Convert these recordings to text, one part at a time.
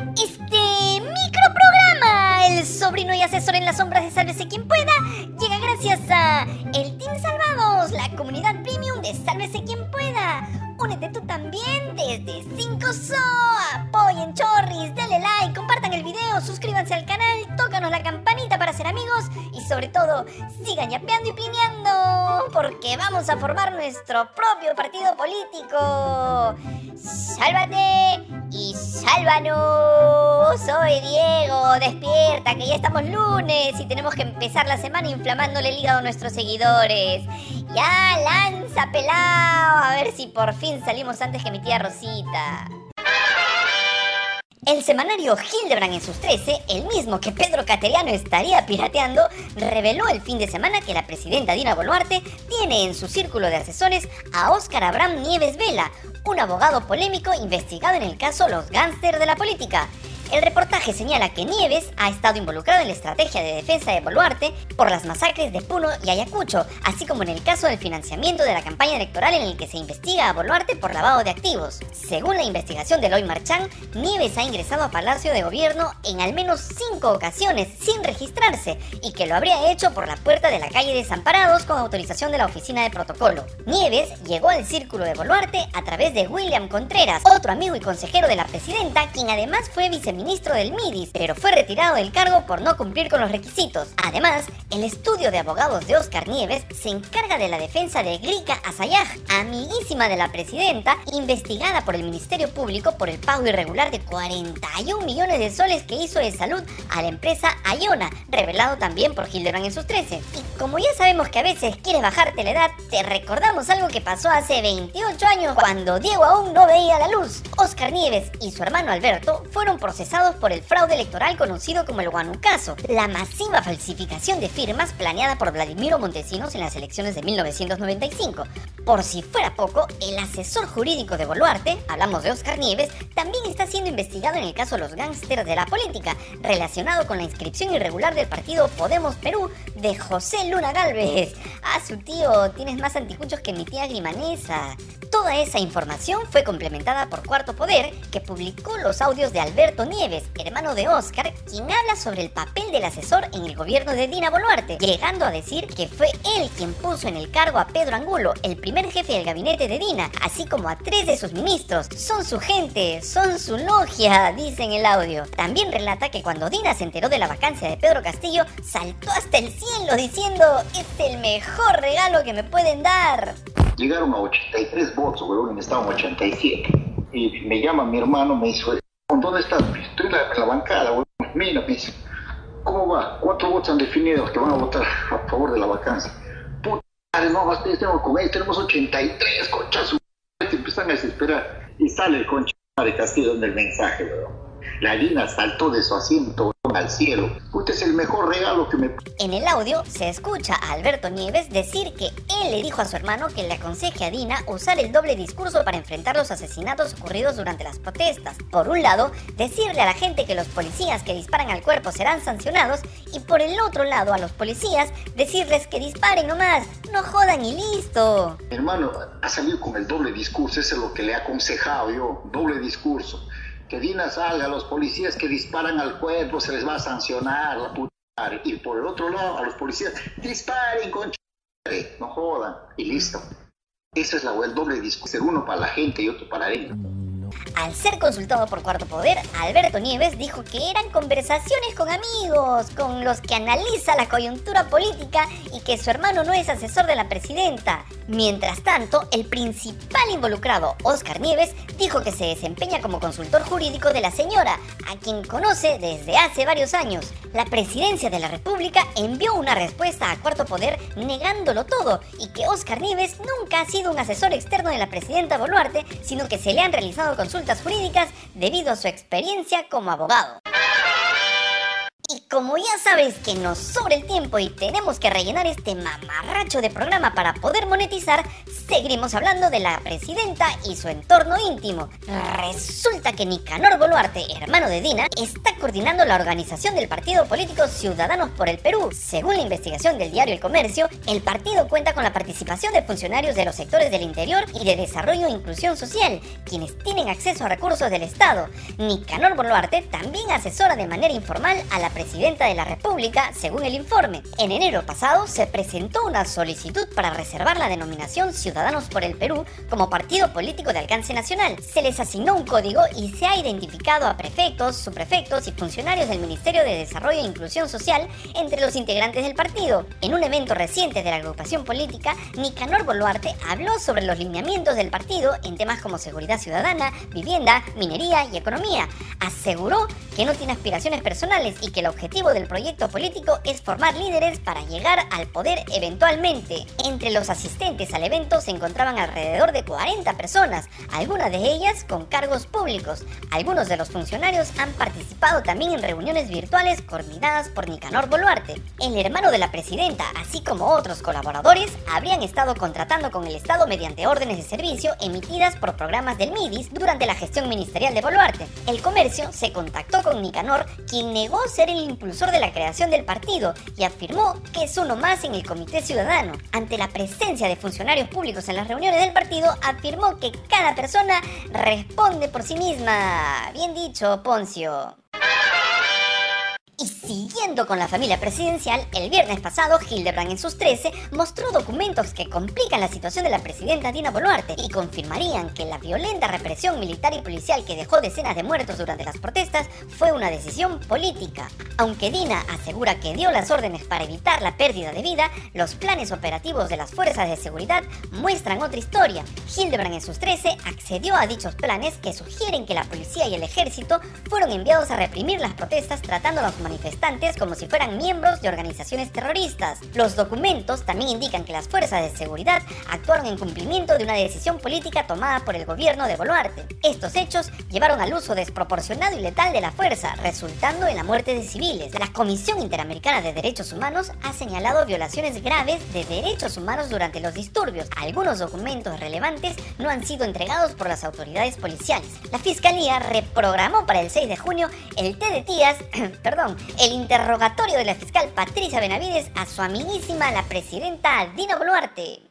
Este microprograma, el sobrino y asesor en las sombras de Sálvese quien pueda, llega gracias a el Team Salvados, la comunidad premium de Sálvese quien pueda. Únete tú también desde 5 So. Apoyen Chorris, denle like, compartan el video, suscríbanse al canal, tócanos la ser amigos y sobre todo sigan yapeando y plineando porque vamos a formar nuestro propio partido político. ¡Sálvate! y sálvanos. Soy Diego, despierta, que ya estamos lunes y tenemos que empezar la semana inflamándole el hígado a nuestros seguidores. Ya, lanza, pelao, a ver si por fin salimos antes que mi tía Rosita. El semanario Hildebrand en sus 13, el mismo que Pedro Cateriano estaría pirateando, reveló el fin de semana que la presidenta Dina Boluarte tiene en su círculo de asesores a Óscar Abraham Nieves Vela, un abogado polémico investigado en el caso Los Gánster de la Política. El reportaje señala que Nieves ha estado involucrado en la estrategia de defensa de Boluarte por las masacres de Puno y Ayacucho, así como en el caso del financiamiento de la campaña electoral en el que se investiga a Boluarte por lavado de activos. Según la investigación de Loy Marchán, Nieves ha ingresado a Palacio de Gobierno en al menos cinco ocasiones sin registrarse y que lo habría hecho por la puerta de la calle Desamparados con autorización de la oficina de protocolo. Nieves llegó al círculo de Boluarte a través de William Contreras, otro amigo y consejero de la presidenta, quien además fue viceministro ministro del MIDIS, pero fue retirado del cargo por no cumplir con los requisitos. Además, el estudio de abogados de Oscar Nieves se encarga de la defensa de Glika Asayaj, amiguísima de la presidenta, investigada por el Ministerio Público por el pago irregular de 41 millones de soles que hizo de salud a la empresa Ayona, revelado también por Hildebrand en sus 13. Y como ya sabemos que a veces quieres bajarte la edad, te recordamos algo que pasó hace 28 años cuando Diego aún no veía la luz. Oscar Nieves y su hermano Alberto fueron procesados por el fraude electoral conocido como el Guanucaso, la masiva falsificación de firmas planeada por Vladimiro Montesinos en las elecciones de 1995. Por si fuera poco, el asesor jurídico de Boluarte, hablamos de Oscar Nieves, también está siendo investigado en el caso de los gángsters de la política, relacionado con la inscripción irregular del partido Podemos Perú de José Luna Galvez. Ah, su tío, tienes más anticuchos que mi tía Grimanesa. Toda esa información fue complementada por Cuarto Poder, que publicó los audios de Alberto Nieves, hermano de Oscar, quien habla sobre el papel del asesor en el gobierno de Dina Boluarte, llegando a decir que fue él quien puso en el cargo a Pedro Angulo, el primer jefe del gabinete de Dina, así como a tres de sus ministros. Son su gente, son su logia, dice en el audio. También relata que cuando Dina se enteró de la vacancia de Pedro Castillo, saltó hasta el cielo diciendo, es el mejor regalo que me pueden dar llegaron a 83 votos, y estaban 87. Y me llama mi hermano, me dice, ¿dónde estás? Estoy en la, bancada, weón. Mira, me dice, ¿cómo va? Cuatro votos han definido que van a votar a favor de la vacancia. Puta no, tenemos con ellos, tenemos 83, conchas, te empiezan a desesperar. Y sale el concha de Castillo en el mensaje, weón. La Dina saltó de su asiento al cielo. Usted es el mejor regalo que me... En el audio se escucha a Alberto Nieves decir que él le dijo a su hermano que le aconseje a Dina usar el doble discurso para enfrentar los asesinatos ocurridos durante las protestas. Por un lado, decirle a la gente que los policías que disparan al cuerpo serán sancionados y por el otro lado a los policías decirles que disparen nomás, no jodan y listo. Hermano, ha salido con el doble discurso, eso es lo que le he aconsejado yo, doble discurso que Dina salga, los policías que disparan al cuerpo se les va a sancionar la puta Y por el otro lado, a los policías, disparen con no jodan, y listo. Esa es la el doble discurso, uno para la gente y otro para adentro. Al ser consultado por Cuarto Poder, Alberto Nieves dijo que eran conversaciones con amigos, con los que analiza la coyuntura política y que su hermano no es asesor de la presidenta. Mientras tanto, el principal involucrado, Oscar Nieves, dijo que se desempeña como consultor jurídico de la señora, a quien conoce desde hace varios años. La presidencia de la República envió una respuesta a Cuarto Poder negándolo todo y que Oscar Nieves nunca ha sido un asesor externo de la presidenta Boluarte, sino que se le han realizado consultas jurídicas debido a su experiencia como abogado. Como ya sabes que nos sobra el tiempo y tenemos que rellenar este mamarracho de programa para poder monetizar, seguimos hablando de la presidenta y su entorno íntimo. Resulta que Nicanor Boluarte, hermano de Dina, está coordinando la organización del partido político Ciudadanos por el Perú. Según la investigación del diario El Comercio, el partido cuenta con la participación de funcionarios de los sectores del interior y de desarrollo e inclusión social, quienes tienen acceso a recursos del Estado. Nicanor Boluarte también asesora de manera informal a la presidenta de la República, según el informe. En enero pasado se presentó una solicitud para reservar la denominación Ciudadanos por el Perú como partido político de alcance nacional. Se les asignó un código y se ha identificado a prefectos, subprefectos y funcionarios del Ministerio de Desarrollo e Inclusión Social entre los integrantes del partido. En un evento reciente de la agrupación política, Nicanor Boluarte habló sobre los lineamientos del partido en temas como seguridad ciudadana, vivienda, minería y economía. Aseguró que no tiene aspiraciones personales y que el objetivo objetivo del proyecto político es formar líderes para llegar al poder eventualmente. Entre los asistentes al evento se encontraban alrededor de 40 personas, algunas de ellas con cargos públicos. Algunos de los funcionarios han participado también en reuniones virtuales coordinadas por Nicanor Boluarte. El hermano de la presidenta, así como otros colaboradores, habrían estado contratando con el Estado mediante órdenes de servicio emitidas por programas del MIDIS durante la gestión ministerial de Boluarte. El comercio se contactó con Nicanor, quien negó ser el impulsor de la creación del partido y afirmó que es uno más en el Comité Ciudadano. Ante la presencia de funcionarios públicos en las reuniones del partido, afirmó que cada persona responde por sí misma. Bien dicho, Poncio. Y siguiendo con la familia presidencial, el viernes pasado Hildebrand en sus 13 mostró documentos que complican la situación de la presidenta Dina Boluarte y confirmarían que la violenta represión militar y policial que dejó decenas de muertos durante las protestas fue una decisión política. Aunque Dina asegura que dio las órdenes para evitar la pérdida de vida, los planes operativos de las fuerzas de seguridad muestran otra historia. Hildebrand en sus 13 accedió a dichos planes que sugieren que la policía y el ejército fueron enviados a reprimir las protestas tratando a los manifestantes como si fueran miembros de organizaciones terroristas. Los documentos también indican que las fuerzas de seguridad actuaron en cumplimiento de una decisión política tomada por el gobierno de Boluarte. Estos hechos llevaron al uso desproporcionado y letal de la fuerza, resultando en la muerte de civiles. La Comisión Interamericana de Derechos Humanos ha señalado violaciones graves de derechos humanos durante los disturbios. Algunos documentos relevantes no han sido entregados por las autoridades policiales. La Fiscalía reprogramó para el 6 de junio el té de tías, perdón, el interrogatorio de la fiscal Patricia Benavides a su amiguísima la presidenta Dina Boluarte.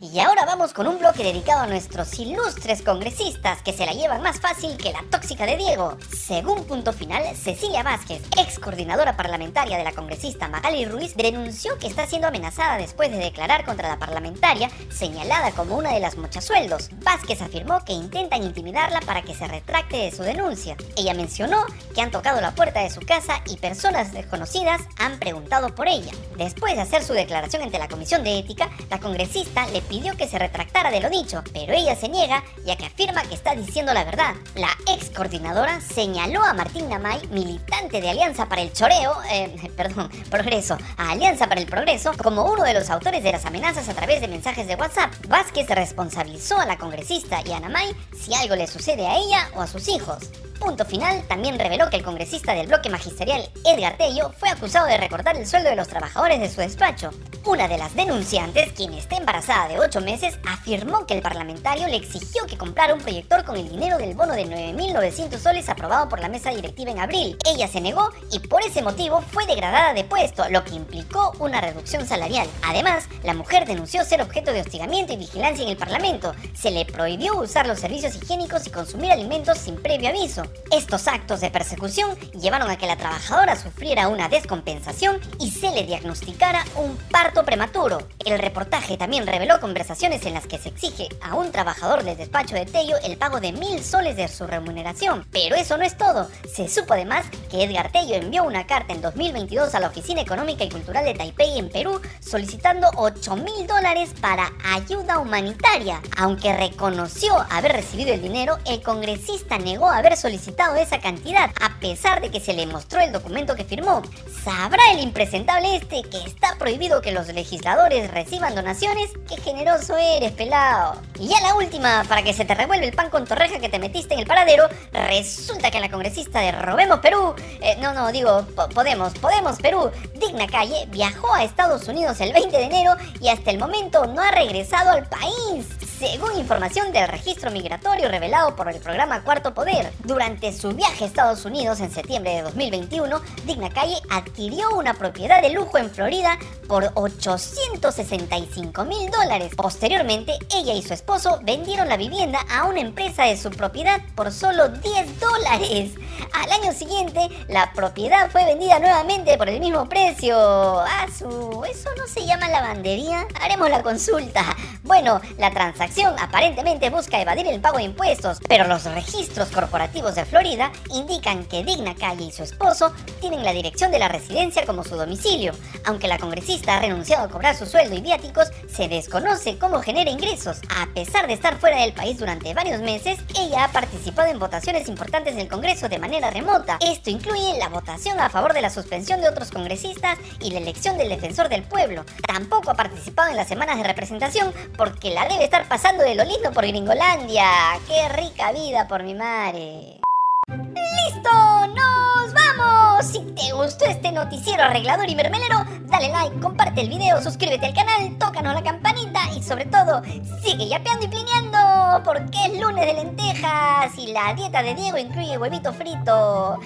Y ahora vamos con un bloque dedicado a nuestros ilustres congresistas que se la llevan más fácil que la tóxica de Diego. Según punto final, Cecilia Vázquez, ex coordinadora parlamentaria de la congresista Magali Ruiz, denunció que está siendo amenazada después de declarar contra la parlamentaria, señalada como una de las mochasueldos. Vázquez afirmó que intentan intimidarla para que se retracte de su denuncia. Ella mencionó que han tocado la puerta de su casa y personas desconocidas han preguntado por ella. Después de hacer su declaración ante la Comisión de Ética, la congresista le pidió que se retractara de lo dicho, pero ella se niega ya que afirma que está diciendo la verdad. La ex coordinadora señaló a Martín Namay, militante de Alianza para el Choreo, eh, perdón, Progreso, a Alianza para el Progreso, como uno de los autores de las amenazas a través de mensajes de WhatsApp. Vázquez responsabilizó a la congresista y a Namay si algo le sucede a ella o a sus hijos. Punto Final también reveló que el congresista del bloque magisterial Edgar Tello fue acusado de recortar el sueldo de los trabajadores de su despacho. Una de las denunciantes, quien está embarazada de 8 meses, afirmó que el parlamentario le exigió que comprara un proyector con el dinero del bono de 9.900 soles aprobado por la mesa directiva en abril. Ella se negó y por ese motivo fue degradada de puesto, lo que implicó una reducción salarial. Además, la mujer denunció ser objeto de hostigamiento y vigilancia en el Parlamento. Se le prohibió usar los servicios higiénicos y consumir alimentos sin previo aviso. Estos actos de persecución llevaron a que la trabajadora sufriera una descompensación y se le diagnosticara un parto prematuro. El reportaje también reveló conversaciones en las que se exige a un trabajador del despacho de Tello el pago de mil soles de su remuneración. Pero eso no es todo. Se supo además que Edgar Tello envió una carta en 2022 a la Oficina Económica y Cultural de Taipei en Perú solicitando 8 mil dólares para ayuda humanitaria. Aunque reconoció haber recibido el dinero, el congresista negó haber solicitado solicitado esa cantidad, a pesar de que se le mostró el documento que firmó. ¿Sabrá el impresentable este que está prohibido que los legisladores reciban donaciones? ¡Qué generoso eres, pelado! Y ya la última, para que se te revuelve el pan con torreja que te metiste en el paradero, resulta que la congresista de Robemos Perú, eh, no, no, digo, Podemos, Podemos Perú, Digna Calle, viajó a Estados Unidos el 20 de enero y hasta el momento no ha regresado al país. Según información del registro migratorio revelado por el programa Cuarto Poder, durante su viaje a Estados Unidos en septiembre de 2021, Digna Calle adquirió una propiedad de lujo en Florida por 865 mil dólares. Posteriormente, ella y su esposo vendieron la vivienda a una empresa de su propiedad por solo 10 dólares. Al año siguiente, la propiedad fue vendida nuevamente por el mismo precio. Ah, su... ¿Eso no se llama lavandería? Haremos la consulta. Bueno, la transacción aparentemente busca evadir el pago de impuestos, pero los registros corporativos de Florida indican que Digna Calle y su esposo tienen la dirección de la residencia como su domicilio. Aunque la congresista ha renunciado a cobrar su sueldo y viáticos, se desconoce cómo genera ingresos. A pesar de estar fuera del país durante varios meses, ella ha participado en votaciones importantes del Congreso de manera remota. Esto incluye la votación a favor de la suspensión de otros congresistas y la elección del defensor del pueblo. Tampoco ha participado en las semanas de representación porque la debe estar pasando de lo lindo por Gringolandia. ¡Qué rica vida por mi madre! ¡Listo! ¡Nos vamos! Si te gustó este noticiero arreglador y mermelero, dale like, comparte el video, suscríbete al canal, tócanos la campanita y sobre todo, sigue yapeando y plineando porque es lunes de lentejas y la dieta de Diego incluye huevito frito.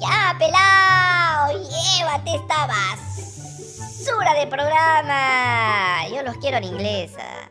¡Ya, pelao! ¡Llévate esta basura de programa! Yo los quiero en inglesa.